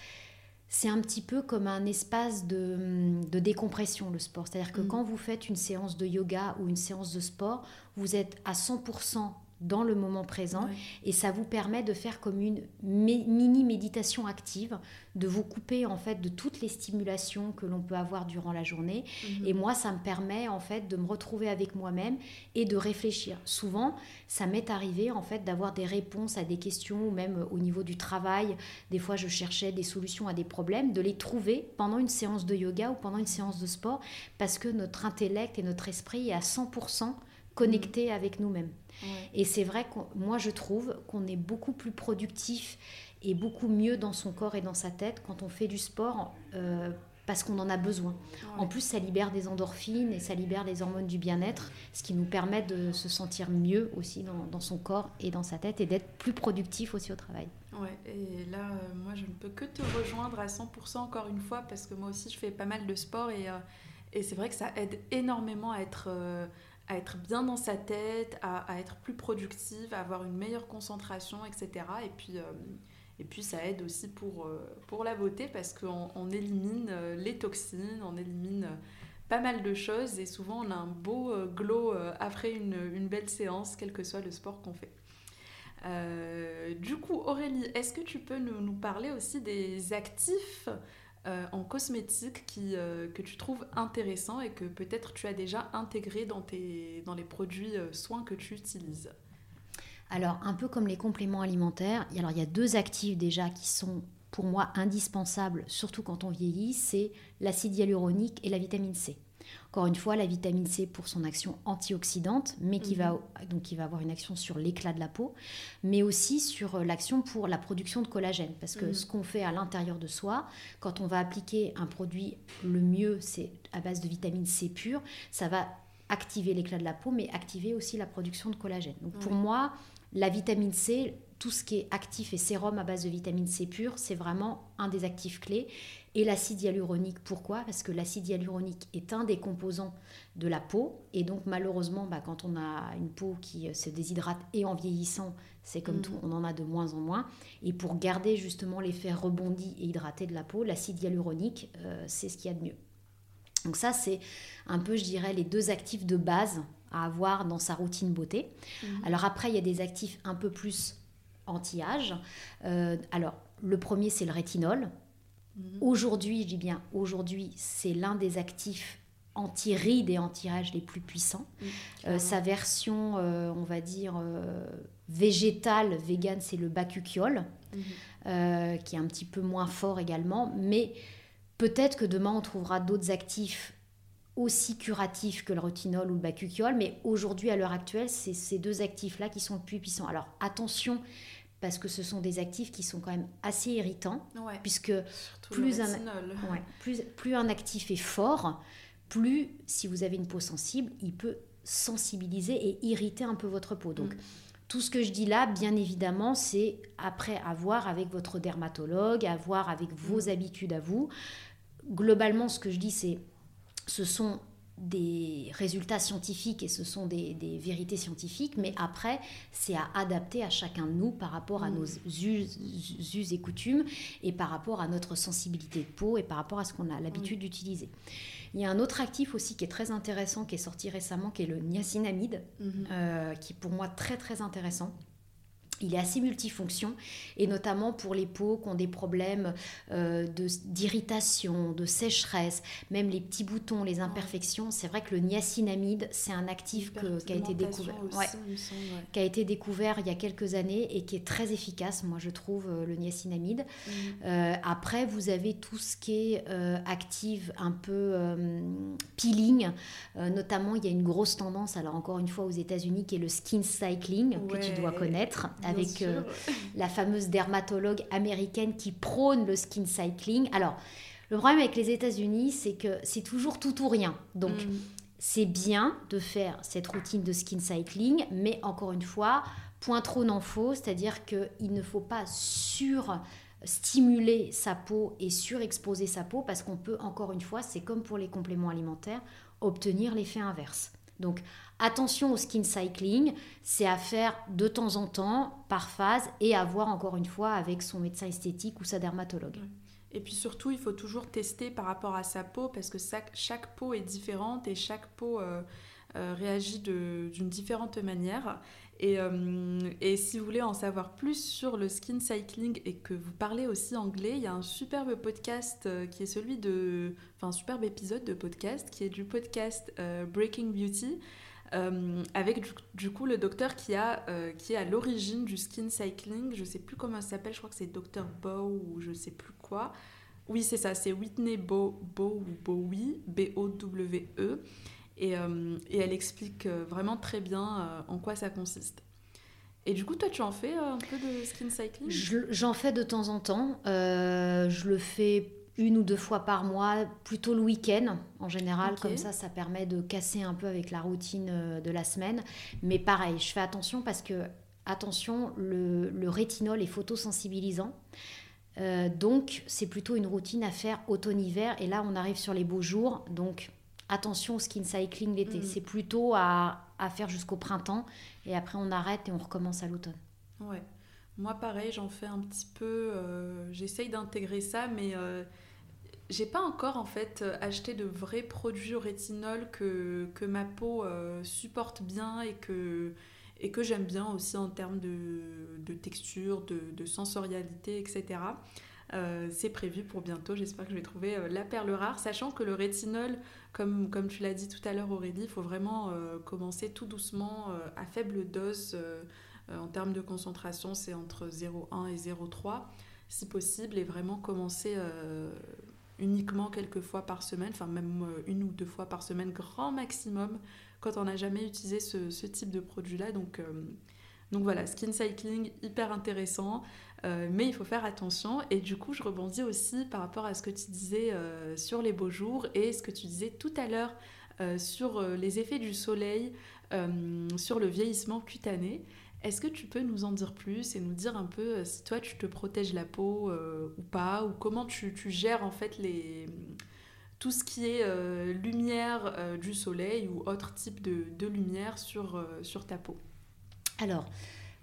c'est un petit peu comme un espace de, décompression, le sport. C'est-à-dire que mm. quand vous faites une séance de yoga ou une séance de sport, vous êtes à 100% dans le moment présent et ça vous permet de faire comme une mini méditation active, de vous couper en fait de toutes les stimulations que l'on peut avoir durant la journée mhm. et moi ça me permet en fait de me retrouver avec moi-même et de réfléchir. Souvent, ça m'est arrivé en fait d'avoir des réponses à des questions ou même au niveau du travail, des fois je cherchais des solutions à des problèmes, de les trouver pendant une séance de yoga ou pendant une séance de sport parce que notre intellect et notre esprit est à 100% connectés avec nous-mêmes. Et c'est vrai que moi, je trouve qu'on est beaucoup plus productif et beaucoup mieux dans son corps et dans sa tête quand on fait du sport. Euh, parce qu'on en a besoin. En plus, ça libère des endorphines et ça libère les hormones du bien-être, ce qui nous permet de se sentir mieux aussi dans, son corps et dans sa tête et d'être plus productif aussi au travail. Ouais, et là, euh, moi, je ne peux que te rejoindre à 100% encore une fois parce que moi aussi, je fais pas mal de sport et, euh, et c'est vrai que ça aide énormément à être, euh, à être bien dans sa tête, à, à, être plus productive, à avoir une meilleure concentration, etc. Et puis et puis ça aide aussi pour, euh, pour la beauté parce qu'on on élimine euh, les toxines, on élimine euh, pas mal de choses et souvent on a un beau glow après une, une belle séance, quel que soit le sport qu'on fait. du coup, Aurélie, est-ce que tu peux nous, nous parler aussi des actifs en cosmétique qui, que tu trouves intéressants et que peut-être tu as déjà intégrés dans, tes, les produits soins que tu utilises alors, un peu comme les compléments alimentaires, il y a deux actifs déjà qui sont pour moi indispensables, surtout quand on vieillit, c'est l'acide hyaluronique et la vitamine C. Encore une fois, la vitamine C pour son action antioxydante, mais qui, va, mhm. donc qui va avoir une action sur l'éclat de la peau, mais aussi sur euh, l'action pour la production de collagène. Parce que mhm. ce qu'on fait à l'intérieur de soi, quand on va appliquer un produit, le mieux, c'est à base de vitamine C pure, ça va activer l'éclat de la peau, mais activer aussi la production de collagène. Donc pour moi, la vitamine C, tout ce qui est actif et sérum à base de vitamine C pure, c'est vraiment un des actifs clés. Et l'acide hyaluronique, pourquoi? Parce que l'acide hyaluronique est un des composants de la peau. Et donc malheureusement, bah, quand on a une peau qui euh, se déshydrate et en vieillissant, c'est comme mm. tout, on en a de moins en moins. Et pour garder justement l'effet rebondi et hydraté de la peau, l'acide hyaluronique, euh, c'est ce qu'il y a de mieux. Donc ça, c'est un peu, je dirais, les deux actifs de base à avoir dans sa routine beauté. Mhm. Alors après, il y a des actifs un peu plus anti-âge. Euh, alors, le premier, c'est le rétinol. Mhm. Aujourd'hui, je dis bien aujourd'hui, c'est l'un des actifs anti-rides et anti-âge les plus puissants. Mhm, euh, sa version, euh, on va dire, végétale, vegan, c'est le bacuchiol, qui est un petit peu moins fort également. Mais peut-être que demain, on trouvera d'autres actifs aussi curatif que le retinol ou le bacuchiol, mais aujourd'hui, à l'heure actuelle, c'est ces deux actifs-là qui sont le plus puissants. Alors attention, parce que ce sont des actifs qui sont quand même assez irritants, puisque plus un, plus, plus un actif est fort, plus, si vous avez une peau sensible, il peut sensibiliser et irriter un peu votre peau. Donc, mm. tout ce que je dis là, bien évidemment, c'est après avoir avec votre dermatologue, à voir avec vos mm. habitudes à vous. Globalement, ce que je dis, c'est ce sont des résultats scientifiques et ce sont des, vérités scientifiques, mais après, c'est à adapter à chacun de nous par rapport à mm. nos us, et coutumes et par rapport à notre sensibilité de peau et par rapport à ce qu'on a l'habitude d'utiliser. Il y a un autre actif aussi qui est très intéressant, qui est sorti récemment, qui est le niacinamide, mm-hmm. euh, qui est pour moi très très intéressant il est assez multifonction et notamment pour les peaux qui ont des problèmes euh, d'irritation, de, sécheresse, même les petits boutons, les imperfections. C'est vrai que le niacinamide, c'est un actif qui a été découvert, qui a été découvert il y a quelques années et qui est très efficace. Moi, je trouve euh, le niacinamide. Mm. Euh, après, vous avez tout ce qui est active, un peu peeling. notamment, il y a une grosse tendance, alors encore une fois aux États-Unis, qui est le skin cycling que tu dois connaître avec euh, la fameuse dermatologue américaine qui prône le skin cycling. Alors, le problème avec les États-Unis, c'est que c'est toujours tout ou rien. Donc, mm. c'est bien de faire cette routine de skin cycling, mais encore une fois, point trop n'en faut, c'est-à-dire qu'il ne faut pas sur stimuler sa peau et surexposer sa peau parce qu'on peut encore une fois, c'est comme pour les compléments alimentaires, obtenir l'effet inverse. Donc attention au skin cycling, c'est à faire de temps en temps, par phase, et à voir encore une fois avec son médecin esthétique ou sa dermatologue. Et puis surtout, il faut toujours tester par rapport à sa peau parce que chaque, peau est différente et chaque peau euh, euh, réagit d'une différente manière. Euh, et, si vous voulez en savoir plus sur le skin cycling et que vous parlez aussi anglais, il y a un superbe podcast qui est celui de. Enfin, un superbe épisode de podcast qui est du podcast Breaking Beauty. Euh, avec du, coup le docteur qui, a, euh, qui est à l'origine du skin cycling. Je sais plus comment ça s'appelle, je crois que c'est Dr Bow ou je sais plus quoi. Oui, c'est ça, c'est Whitney Bow, Bow ou Bowie, B-O-W-E. Et, et elle explique vraiment très bien en quoi ça consiste. Et du coup, toi, tu en fais un peu de skin cycling? J'en fais de temps en temps. je le fais une ou deux fois par mois, plutôt le week-end en général. Comme ça, ça permet de casser un peu avec la routine euh, de la semaine. Mais pareil, je fais attention parce que, attention, le, rétinol est photosensibilisant. Euh, donc, c'est plutôt une routine à faire automne-hiver. Et là, on arrive sur les beaux jours. Donc, attention au skin cycling l'été. Mm. C'est plutôt à, à faire jusqu'au printemps. Et après, on arrête et on recommence à l'automne. Ouais. Moi, pareil, j'en fais un petit peu. Euh, j'essaye d'intégrer ça, mais j'ai pas encore en fait euh, acheté de vrais produits au rétinol que, que ma peau euh, supporte bien et que, et que j'aime bien aussi en termes de, de texture, de, de, sensorialité, etc. Euh, c'est prévu pour bientôt, j'espère que je vais trouver la perle rare, sachant que le rétinol, comme, comme tu l'as dit tout à l'heure Aurélie, il faut vraiment commencer tout doucement à faible dose. en termes de concentration, c'est entre 0,1 et 0,3 si possible, et vraiment commencer uniquement quelques fois par semaine, enfin même euh, une ou deux fois par semaine, grand maximum, quand on n'a jamais utilisé ce, type de produit-là. Donc, euh, donc voilà, skin cycling, hyper intéressant, euh, mais il faut faire attention. Et du coup, je rebondis aussi par rapport à ce que tu disais sur les beaux jours et ce que tu disais tout à l'heure sur les effets du soleil, sur le vieillissement cutané. Est-ce que tu peux nous en dire plus et nous dire un peu euh, si toi tu te protèges la peau euh, ou pas, ou comment tu, gères en fait tout ce qui est euh, lumière du soleil ou autre type de, de lumière sur, sur ta peau? Alors,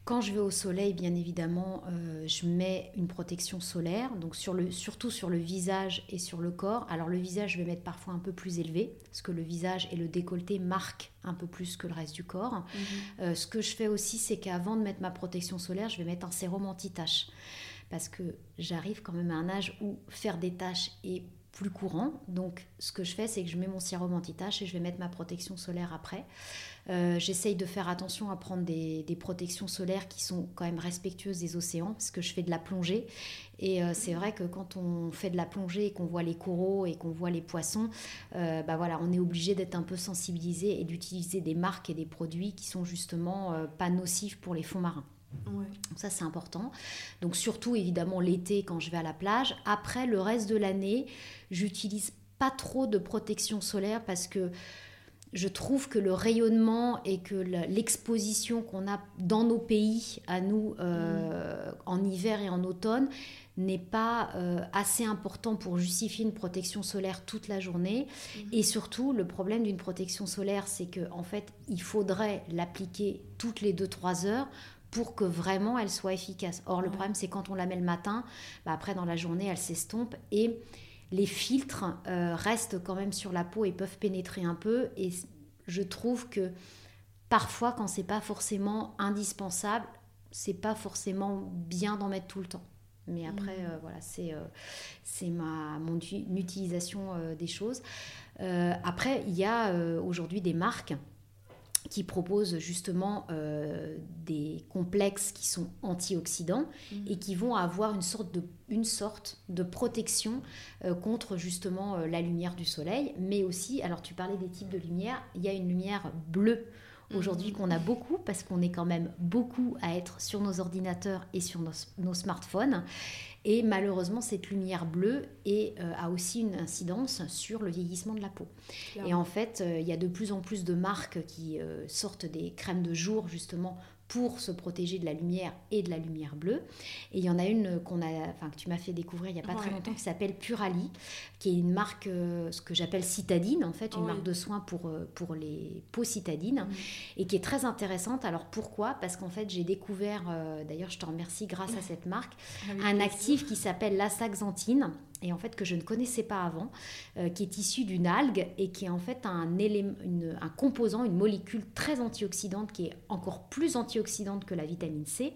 quand je vais au soleil, bien évidemment, euh, je mets une protection solaire, donc sur le, surtout sur le visage et sur le corps. Alors le visage, je vais mettre parfois un peu plus élevé, parce que le visage et le décolleté marquent un peu plus que le reste du corps. Mhm. Euh, ce que je fais aussi, c'est qu'avant de mettre ma protection solaire, je vais mettre un sérum anti-tache. Parce que j'arrive quand même à un âge où faire des taches est plus courant. Donc ce que je fais, c'est que je mets mon sérum anti-tache et je vais mettre ma protection solaire après. Euh, j'essaye de faire attention à prendre des, protections solaires qui sont quand même respectueuses des océans, parce que je fais de la plongée. Et euh, c'est vrai que quand on fait de la plongée et qu'on voit les coraux et qu'on voit les poissons, euh, bah voilà, on est obligé d'être un peu sensibilisé et d'utiliser des marques et des produits qui sont justement pas nocifs pour les fonds marins. Ça, c'est important. Donc, surtout, évidemment, l'été, quand je vais à la plage. Après, le reste de l'année, j'utilise pas trop de protection solaire parce que je trouve que le rayonnement et que l'exposition qu'on a dans nos pays, à nous, euh, mm. en hiver et en automne, n'est pas euh, assez important pour justifier une protection solaire toute la journée. Mm. Et surtout, le problème d'une protection solaire, c'est qu'en en fait, il faudrait l'appliquer toutes les 2-3 heures pour que vraiment elle soit efficace. Or, le problème, c'est quand on la met le matin, bah, après, dans la journée, elle s'estompe et les filtres euh, restent quand même sur la peau et peuvent pénétrer un peu. Et je trouve que parfois, quand c'est pas forcément indispensable, c'est pas forcément bien d'en mettre tout le temps. Mais après, mmh. euh, voilà, c'est euh, c'est ma mon utilisation des choses. après, il y a aujourd'hui des marques qui proposent justement euh, des complexes qui sont antioxydants mhm. et qui vont avoir une sorte de, une sorte de protection euh, contre justement euh, la lumière du soleil, mais aussi, alors tu parlais des types de lumière, il y a une lumière bleue aujourd'hui mhm. qu'on a beaucoup parce qu'on est quand même beaucoup à être sur nos ordinateurs et sur nos, nos smartphones. Et malheureusement, cette lumière bleue est, euh, a aussi une incidence sur le vieillissement de la peau. Et en fait, euh, il y a de plus en plus de marques qui euh, sortent des crèmes de jour justement pour se protéger de la lumière et de la lumière bleue. Et il y en a une qu'on a, enfin, que tu m'as fait découvrir il n'y a pas très longtemps qui s'appelle Purali, qui est une marque, euh, ce que j'appelle citadine, en fait, une marque de soins pour, euh, pour les peaux citadines, et qui est très intéressante. Alors pourquoi? Parce qu'en fait, j'ai découvert, euh, d'ailleurs, je te remercie grâce à cette marque, un actif qui s'appelle l'astaxanthine et en fait que je ne connaissais pas avant, euh, qui est issu d'une algue et qui est en fait un, élément, un composant, une molécule très antioxydante qui est encore plus antioxydante que la vitamine C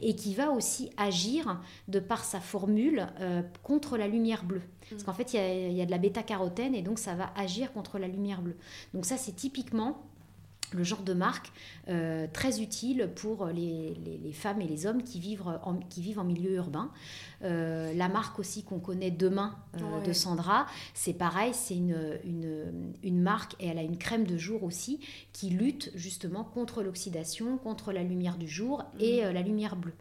et qui va aussi agir de par sa formule euh, contre la lumière bleue. Parce mm. qu'en fait, il y, y, a de la bêta-carotène et donc ça va agir contre la lumière bleue. Donc ça, c'est typiquement le genre de marque euh, très utile pour les, femmes et les hommes qui vivent en, qui vivent en milieu urbain. Euh, la marque aussi qu'on connaît demain euh, de Sandra, c'est pareil, c'est une, une, une, marque et elle a une crème de jour aussi qui lutte justement contre l'oxydation, contre la lumière du jour et mhm. la lumière bleue.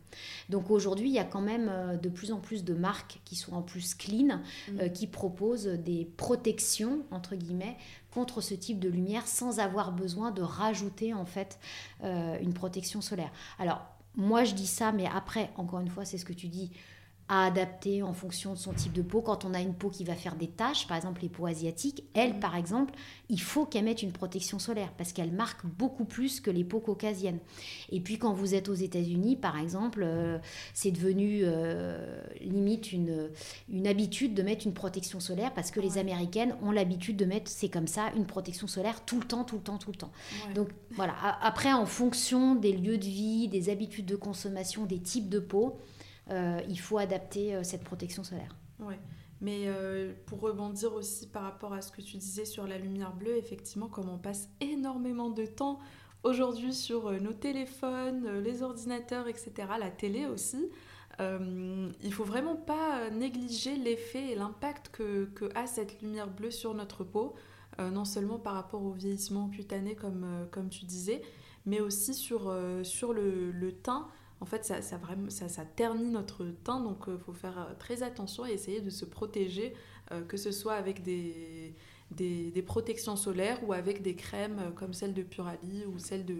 Donc aujourd'hui, il y a quand même de plus en plus de marques qui sont en plus clean, mhm. qui proposent des protections, entre guillemets, contre ce type de lumière sans avoir besoin de rajouter en fait euh, une protection solaire. Alors moi je dis ça, mais après, encore une fois, c'est ce que tu dis à adapter en fonction de son type de peau. Quand on a une peau qui va faire des taches, par exemple les peaux asiatiques, elles, mm. par exemple, il faut qu'elles mettent une protection solaire parce qu'elles marquent beaucoup plus que les peaux caucasiennes. Et puis quand vous êtes aux États-Unis, par exemple, euh, c'est devenu euh, limite une, une habitude de mettre une protection solaire parce que les Américaines ont l'habitude de mettre, c'est comme ça, une protection solaire tout le temps, tout le temps, tout le temps. Donc voilà, après, en fonction des lieux de vie, des habitudes de consommation, des types de peau, il faut adapter euh, cette protection solaire. Oui, mais euh, pour rebondir aussi par rapport à ce que tu disais sur la lumière bleue, effectivement, comme on passe énormément de temps aujourd'hui sur nos téléphones, les ordinateurs, etc., la télé aussi, euh, il faut vraiment pas négliger l'effet et l'impact que, que, a cette lumière bleue sur notre peau, non seulement par rapport au vieillissement cutané comme, comme tu disais, mais aussi sur, sur le, le teint en fait, ça, ternit notre teint, donc il euh, faut faire euh, très attention et essayer de se protéger, euh, que ce soit avec des, protections solaires ou avec des crèmes comme celle de Purali ou celle de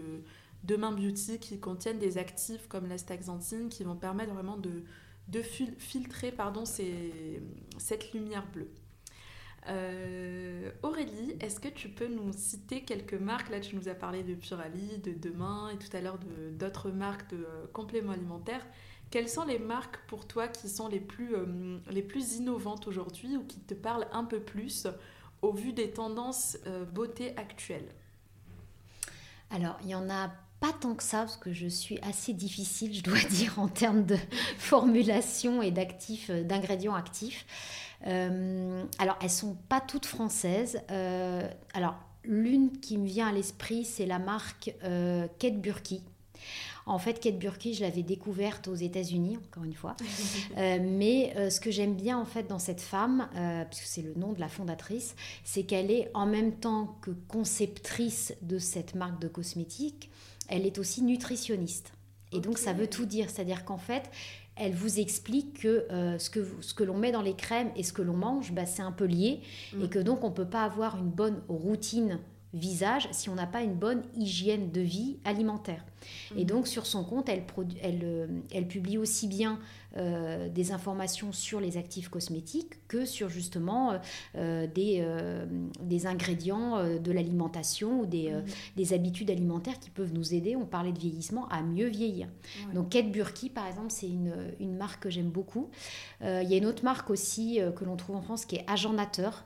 Demain Beauty qui contiennent des actifs comme l'astaxanthine qui vont permettre vraiment de, filtrer cette lumière bleue. Euh, Aurélie, est-ce que tu peux nous citer quelques marques? Là, tu nous as parlé de Purali, de Demain et tout à l'heure d'autres marques de euh, compléments alimentaires. Quelles sont les marques pour toi qui sont les plus, euh, les plus innovantes aujourd'hui ou qui te parlent un peu plus au vu des tendances beauté actuelles? Alors, il y en a pas tant que ça, parce que je suis assez difficile, je dois dire, en termes de formulation et d'actifs, d'ingrédients actifs. Euh, alors, elles sont pas toutes françaises. Euh, alors, l'une qui me vient à l'esprit, c'est la marque euh, Kate Burki. En fait, Kate Burki, je l'avais découverte aux États-Unis, encore une fois. mais ce que j'aime bien en fait dans cette femme, puisque c'est le nom de la fondatrice, c'est qu'elle est en même temps que conceptrice de cette marque de cosmétiques, elle est aussi nutritionniste. Et donc ça veut tout dire, c'est-à-dire qu'en fait, elle vous explique que euh, ce que, ce que l'on met dans les crèmes et ce que l'on mange, bah, c'est un peu lié et mm. que donc on ne peut pas avoir une bonne routine visage si on n'a pas une bonne hygiène de vie alimentaire. Et mm. donc sur son compte, elle, elle, euh, elle publie aussi bien euh, des informations sur les actifs cosmétiques que sur justement euh, des, des, ingrédients de l'alimentation ou des, mm. des, habitudes alimentaires qui peuvent nous aider, on parlait de vieillissement, à mieux vieillir. Donc Kate Burki, par exemple, c'est une, une, marque que j'aime beaucoup. Il y a une autre marque aussi que l'on trouve en France qui est Agent Nateur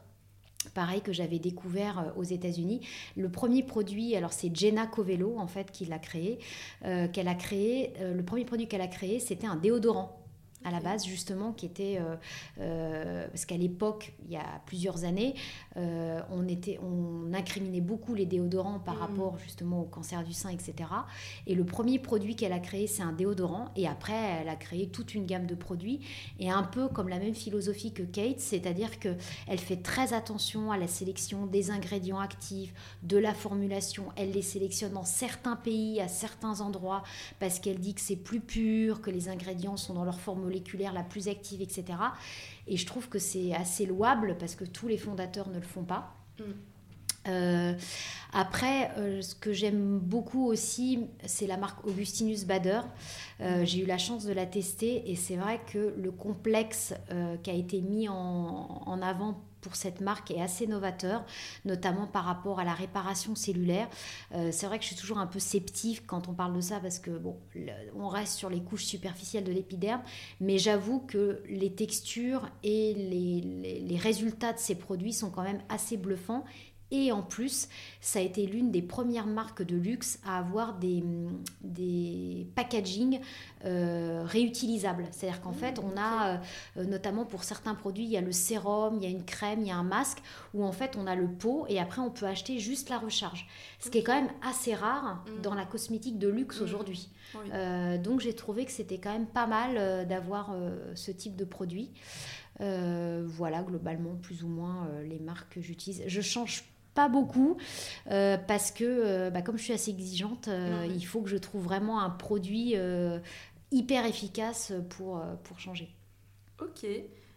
pareil que j'avais découvert euh, aux États-Unis. Le premier produit, alors c'est Jenna Covello en fait qui l'a créé, euh, qu'elle a créé. Euh, le premier produit qu'elle a créé, c'était un déodorant à la base justement qui était euh, euh, parce qu'à l'époque il y a plusieurs années euh, on était on incriminait beaucoup les déodorants par mm. rapport justement au cancer du sein etc et le premier produit qu'elle a créé c'est un déodorant. Et après elle a créé toute une gamme de produits. Et un peu comme la même philosophie que Kate c'est-à-dire que elle fait très attention à la sélection des ingrédients actifs de la formulation. Elle les sélectionne dans certains pays à certains endroits parce qu'elle dit que c'est plus pur que les ingrédients sont dans leur formule moléculaire la plus active, etc. Et je trouve que c'est assez louable parce que tous les fondateurs ne le font pas. Mm. Euh, après, euh, ce que j'aime beaucoup aussi, c'est la marque Augustinus Bader. Euh. J'ai eu la chance de la tester et c'est vrai que le complexe qui a été mis en, en avant pour cette marque est assez novateur, notamment par rapport à la réparation cellulaire. Euh, c'est vrai que je suis toujours un peu sceptique quand on parle de ça parce que bon, on reste sur les couches superficielles de l'épiderme, mais j'avoue que les textures et les, les, résultats de ces produits sont quand même assez bluffants Et en plus, ça a été l'une des premières marques de luxe à avoir des, des packaging euh, réutilisables. C'est-à-dire qu'en mmh, fait, on a, euh, notamment pour certains produits, il y a le sérum, il y a une crème, il y a un masque, où en fait, on a le pot et après, on peut acheter juste la recharge. Ce qui est quand même assez rare mmh. dans la cosmétique de luxe mmh. aujourd'hui. Euh, donc, j'ai trouvé que c'était quand même pas mal d'avoir ce type de produit. voilà, globalement, plus ou moins les marques que j'utilise. Je change pas beaucoup euh, parce que euh, bah, comme je suis assez exigeante, euh, il faut que je trouve vraiment un produit hyper efficace pour, pour changer. Ok.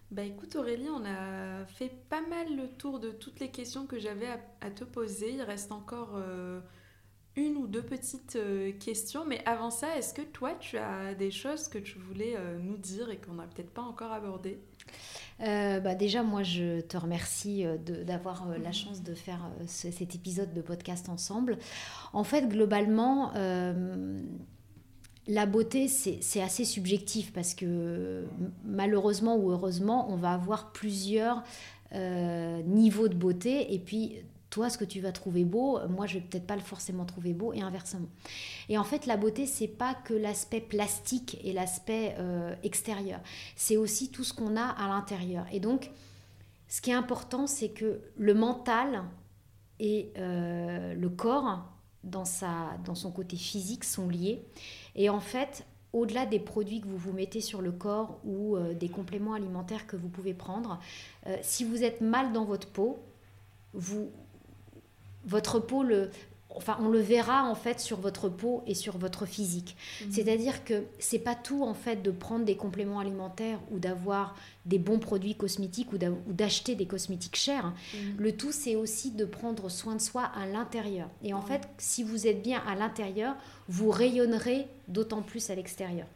Bah écoute Aurélie, on a fait pas mal le tour de toutes les questions que j'avais à, te poser. Il reste encore une ou deux petites questions. Mais avant ça, est-ce que toi, tu as des choses que tu voulais nous dire et qu'on n'a peut-être pas encore abordées? Euh, bah déjà, moi, je te remercie euh, d'avoir euh, la chance de faire cet épisode de podcast ensemble. En fait, globalement, la beauté, c'est assez subjectif parce que malheureusement ou heureusement, on va avoir plusieurs niveaux de beauté et puis toi, ce que tu vas trouver beau, moi, je vais peut-être pas le forcément trouver beau et inversement. Et en fait, la beauté, c'est pas que l'aspect plastique et l'aspect euh, extérieur. C'est aussi tout ce qu'on a à l'intérieur. Et donc, ce qui est important, c'est que le mental et euh, le corps, dans, sa, dans son côté physique, sont liés. Et en fait, au-delà des produits que vous vous mettez sur le corps ou euh, des compléments alimentaires que vous pouvez prendre, si vous êtes mal dans votre peau, vous, votre peau le, enfin on le verra en fait sur votre peau et sur votre physique. Mhm. C'est-à-dire que c'est pas tout en fait de prendre des compléments alimentaires ou d'avoir des bons produits cosmétiques ou d'acheter des cosmétiques chers. Mhm. Le tout c'est aussi de prendre soin de soi à l'intérieur. Et en fait, si vous êtes bien à l'intérieur, vous rayonnerez d'autant plus à l'extérieur.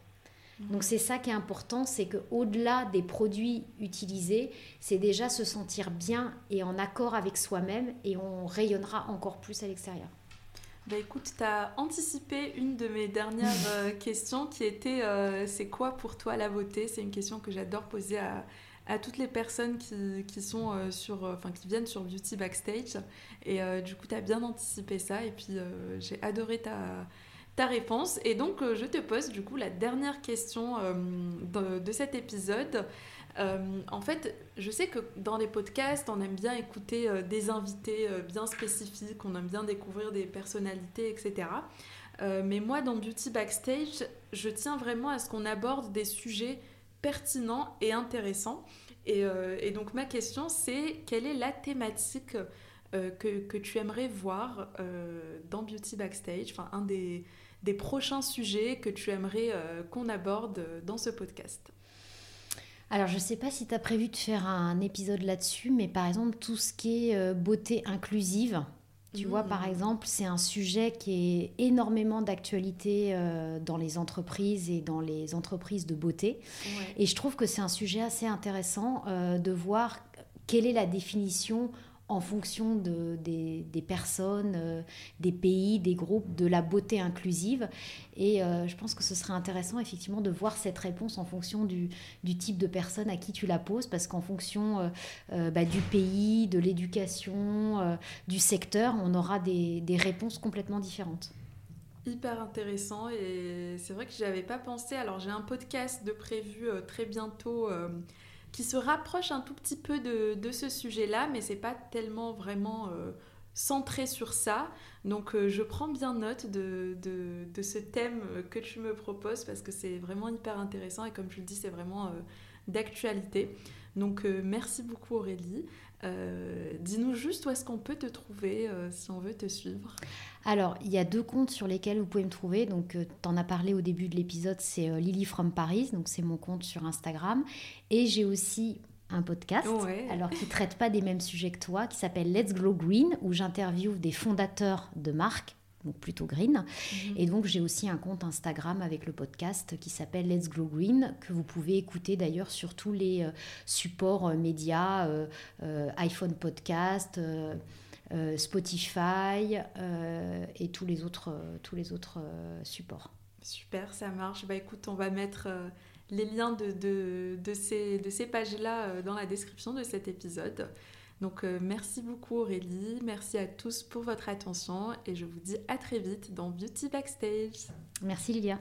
Donc c'est ça qui est important, c'est que au-delà des produits utilisés, c'est déjà se sentir bien et en accord avec soi-même et on rayonnera encore plus à l'extérieur. Bah écoute, tu as anticipé une de mes dernières euh, questions qui était euh, c'est quoi pour toi la beauté? C'est une question que j'adore poser à, à, toutes les personnes qui, qui sont euh, sur, enfin qui viennent sur Beauty Backstage. Et du coup, tu as bien anticipé ça et puis j'ai adoré ta ta réponse. Et donc, euh, je te pose du coup la dernière question euh, de, cet épisode. Euh, en fait, je sais que dans les podcasts, on aime bien écouter des invités bien spécifiques, on aime bien découvrir des personnalités, etc. mais moi, dans Beauty Backstage, je tiens vraiment à ce qu'on aborde des sujets pertinents et intéressants. Et, et donc, ma question, c'est quelle est la thématique que, que, tu aimerais voir dans Beauty Backstage, enfin un des, des prochains sujets que tu aimerais euh, qu'on aborde dans ce podcast alors, je ne sais pas si tu as prévu de faire un épisode là-dessus, mais par exemple, tout ce qui est euh, beauté inclusive, tu vois, par mmh. exemple, c'est un sujet qui est énormément d'actualité euh, dans les entreprises et dans les entreprises de beauté. Et je trouve que c'est un sujet assez intéressant de voir quelle est la définition en fonction de, des, personnes, euh, des pays, des groupes, de la beauté inclusive. Et euh, je pense que ce serait intéressant effectivement de voir cette réponse en fonction du, type de personne à qui tu la poses, parce qu'en fonction euh, bah, du pays, de l'éducation, du secteur, on aura des, réponses complètement différentes hyper intéressant et c'est vrai que j'y avais pas pensé. Alors j'ai un podcast de prévu très bientôt qui se rapproche un tout petit peu de, de ce sujet-là, mais c'est pas tellement vraiment euh, centré sur ça. Donc euh, je prends bien note de, de, ce thème que tu me proposes parce que c'est vraiment hyper intéressant et comme tu le dis, c'est vraiment euh, d'actualité. Donc merci beaucoup Aurélie. Dis-nous juste où est-ce qu'on peut te trouver si on veut te suivre. Alors, il y a deux comptes sur lesquels vous pouvez me trouver. Donc, euh, tu en as parlé au début de l'épisode, c'est euh, Lily from Paris. Donc, c'est mon compte sur Instagram. Et j'ai aussi un podcast, alors qui traite pas des mêmes sujets que toi, qui s'appelle Let's Glow Green, où j'interviewe des fondateurs de marques donc plutôt green. Mhm. Et donc j'ai aussi un compte Instagram avec le podcast qui s'appelle Let's Glow Green, que vous pouvez écouter d'ailleurs sur tous les euh, supports médias, iPhone Podcast, euh, Spotify euh, et tous les autres, euh, tous les autres supports. Super, ça marche. Bah écoute, on va mettre les liens de, de, de ces, de ces pages-là dans la description de cet épisode. Donc merci beaucoup Aurélie, merci à tous pour votre attention et je vous dis à très vite dans Beauty Backstage. Merci Lilia.